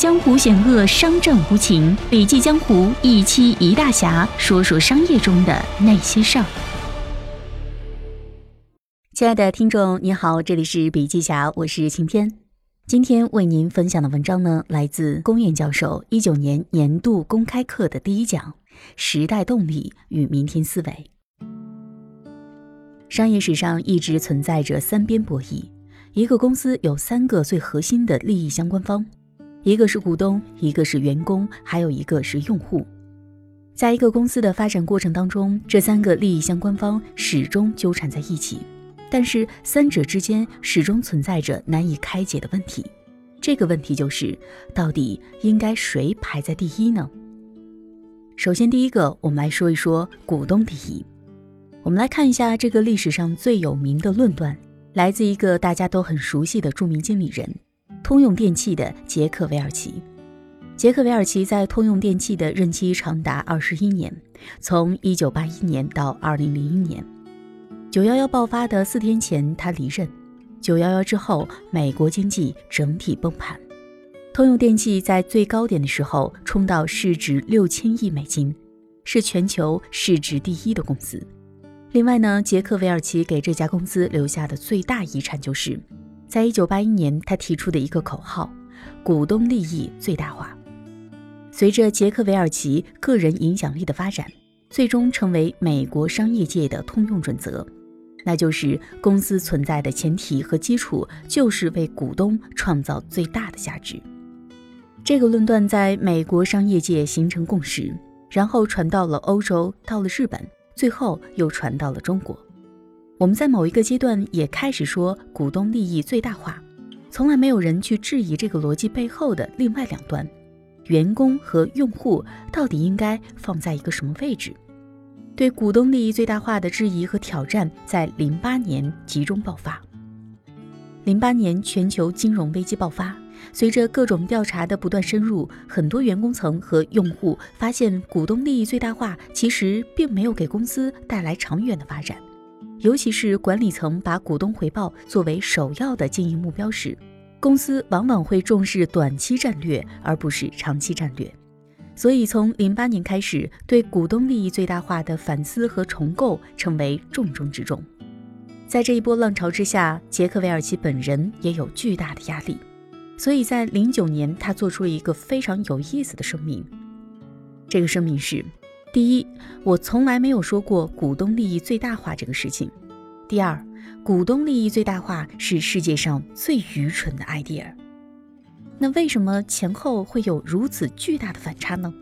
江湖险恶，商战无情。笔记江湖一期一大侠，说说商业中的那些事儿。亲爱的听众，你好，这里是笔记侠，我是晴天。今天为您分享的文章呢，来自龚燕教授一九年年度公开课的第一讲：时代动力与明天思维。商业史上一直存在着三边博弈，一个公司有三个最核心的利益相关方。一个是股东，一个是员工，还有一个是用户。在一个公司的发展过程当中，这三个利益相关方始终纠缠在一起，但是三者之间始终存在着难以开解的问题。这个问题就是，到底应该谁排在第一呢？首先，第一个，我们来说一说股东第一。我们来看一下这个历史上最有名的论断，来自一个大家都很熟悉的著名经理人。通用电气的杰克韦尔奇，杰克韦尔奇在通用电气的任期长达二十一年，从一九八一年到二零零一年。九幺幺爆发的四天前，他离任。九幺幺之后，美国经济整体崩盘，通用电气在最高点的时候冲到市值六千亿美金，是全球市值第一的公司。另外呢，杰克韦尔奇给这家公司留下的最大遗产就是。在一九八一年，他提出的一个口号：“股东利益最大化。”随着杰克韦尔奇个人影响力的发展，最终成为美国商业界的通用准则，那就是公司存在的前提和基础就是为股东创造最大的价值。这个论断在美国商业界形成共识，然后传到了欧洲，到了日本，最后又传到了中国。我们在某一个阶段也开始说股东利益最大化，从来没有人去质疑这个逻辑背后的另外两端，员工和用户到底应该放在一个什么位置？对股东利益最大化的质疑和挑战在零八年集中爆发。零八年全球金融危机爆发，随着各种调查的不断深入，很多员工层和用户发现股东利益最大化其实并没有给公司带来长远的发展。尤其是管理层把股东回报作为首要的经营目标时，公司往往会重视短期战略而不是长期战略。所以，从零八年开始，对股东利益最大化的反思和重构成为重中之重。在这一波浪潮之下，杰克韦尔奇本人也有巨大的压力，所以在零九年，他做出了一个非常有意思的声明。这个声明是。第一，我从来没有说过股东利益最大化这个事情。第二，股东利益最大化是世界上最愚蠢的 idea。那为什么前后会有如此巨大的反差呢？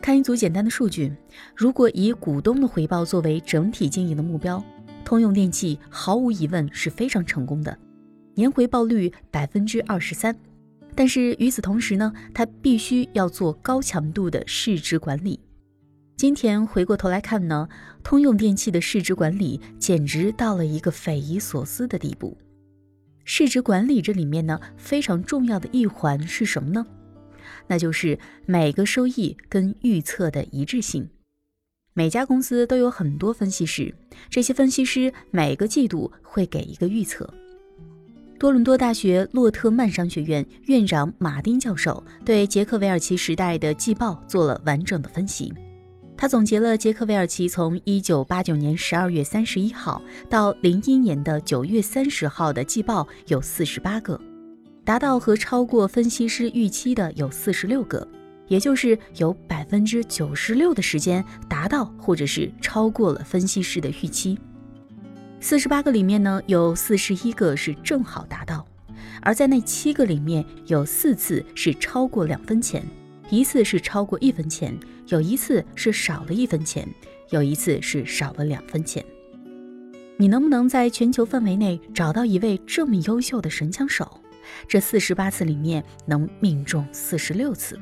看一组简单的数据，如果以股东的回报作为整体经营的目标，通用电气毫无疑问是非常成功的，年回报率百分之二十三。但是与此同时呢，它必须要做高强度的市值管理。今天回过头来看呢，通用电气的市值管理简直到了一个匪夷所思的地步。市值管理这里面呢，非常重要的一环是什么呢？那就是每个收益跟预测的一致性。每家公司都有很多分析师，这些分析师每个季度会给一个预测。多伦多大学洛特曼商学院院长马丁教授对杰克韦尔奇时代的季报做了完整的分析。他总结了杰克韦尔奇从一九八九年十二月三十一号到零一年的九月三十号的季报有四十八个，达到和超过分析师预期的有四十六个，也就是有百分之九十六的时间达到或者是超过了分析师的预期。四十八个里面呢，有四十一个是正好达到，而在那七个里面有四次是超过两分钱。一次是超过一分钱，有一次是少了一分钱，有一次是少了两分钱。你能不能在全球范围内找到一位这么优秀的神枪手？这四十八次里面能命中四十六次？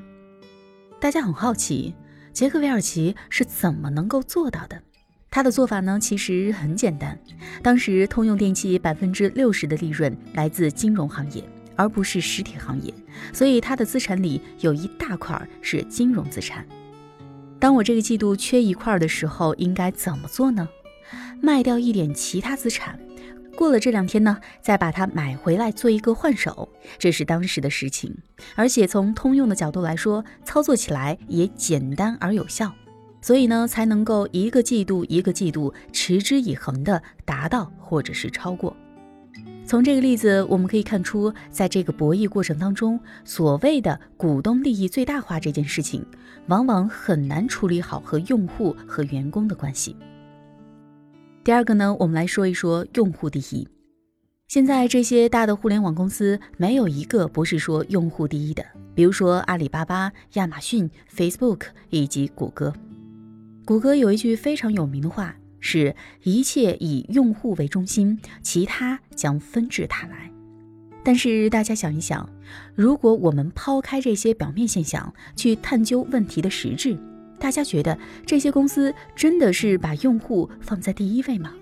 大家很好奇，杰克韦尔奇是怎么能够做到的？他的做法呢，其实很简单。当时通用电气百分之六十的利润来自金融行业。而不是实体行业，所以它的资产里有一大块是金融资产。当我这个季度缺一块的时候，应该怎么做呢？卖掉一点其他资产，过了这两天呢，再把它买回来做一个换手，这是当时的事情。而且从通用的角度来说，操作起来也简单而有效，所以呢，才能够一个季度一个季度持之以恒的达到或者是超过。从这个例子，我们可以看出，在这个博弈过程当中，所谓的股东利益最大化这件事情，往往很难处理好和用户和员工的关系。第二个呢，我们来说一说用户第一。现在这些大的互联网公司没有一个不是说用户第一的，比如说阿里巴巴、亚马逊、Facebook 以及谷歌。谷歌有一句非常有名的话，是一切以用户为中心，其他将纷至沓来。但是大家想一想，如果我们抛开这些表面现象，去探究问题的实质。大家觉得这些公司真的是把用户放在第一位吗？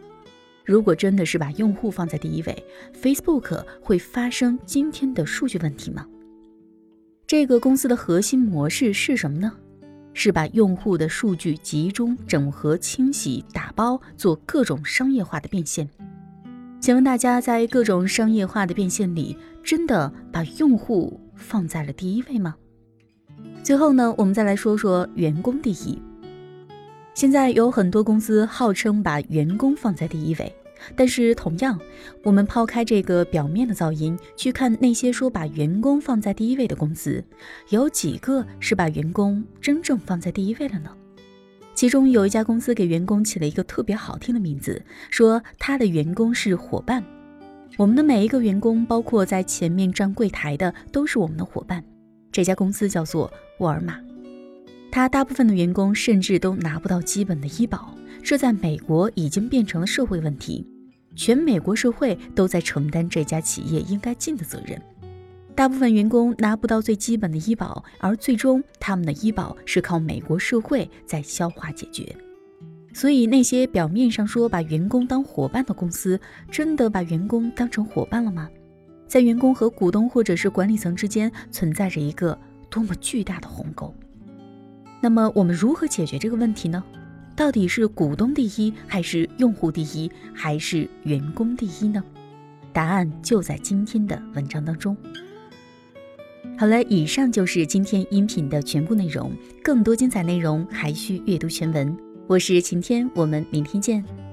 如果真的是把用户放在第一位，Facebook 会发生今天的数据问题吗？这个公司的核心模式是什么呢？是把用户的数据集中、整合、清洗、打包，做各种商业化的变现。请问大家，在各种商业化的变现里，真的把用户放在了第一位吗？最后呢，我们再来说说员工第一。现在有很多公司号称把员工放在第一位，但是同样，我们抛开这个表面的噪音，去看那些说把员工放在第一位的公司，有几个是把员工真正放在第一位了呢？其中有一家公司给员工起了一个特别好听的名字，说他的员工是伙伴。我们的每一个员工，包括在前面站柜台的，都是我们的伙伴。这家公司叫做沃尔玛，它大部分的员工甚至都拿不到基本的医保，这在美国已经变成了社会问题，全美国社会都在承担这家企业应该尽的责任。大部分员工拿不到最基本的医保，而最终他们的医保是靠美国社会在消化解决。所以那些表面上说把员工当伙伴的公司，真的把员工当成伙伴了吗？在员工和股东或者是管理层之间存在着一个多么巨大的鸿沟。那么我们如何解决这个问题呢？到底是股东第一，还是用户第一，还是员工第一呢？答案就在今天的文章当中。好了，以上就是今天音频的全部内容。更多精彩内容还需阅读全文。我是晴天，我们明天见。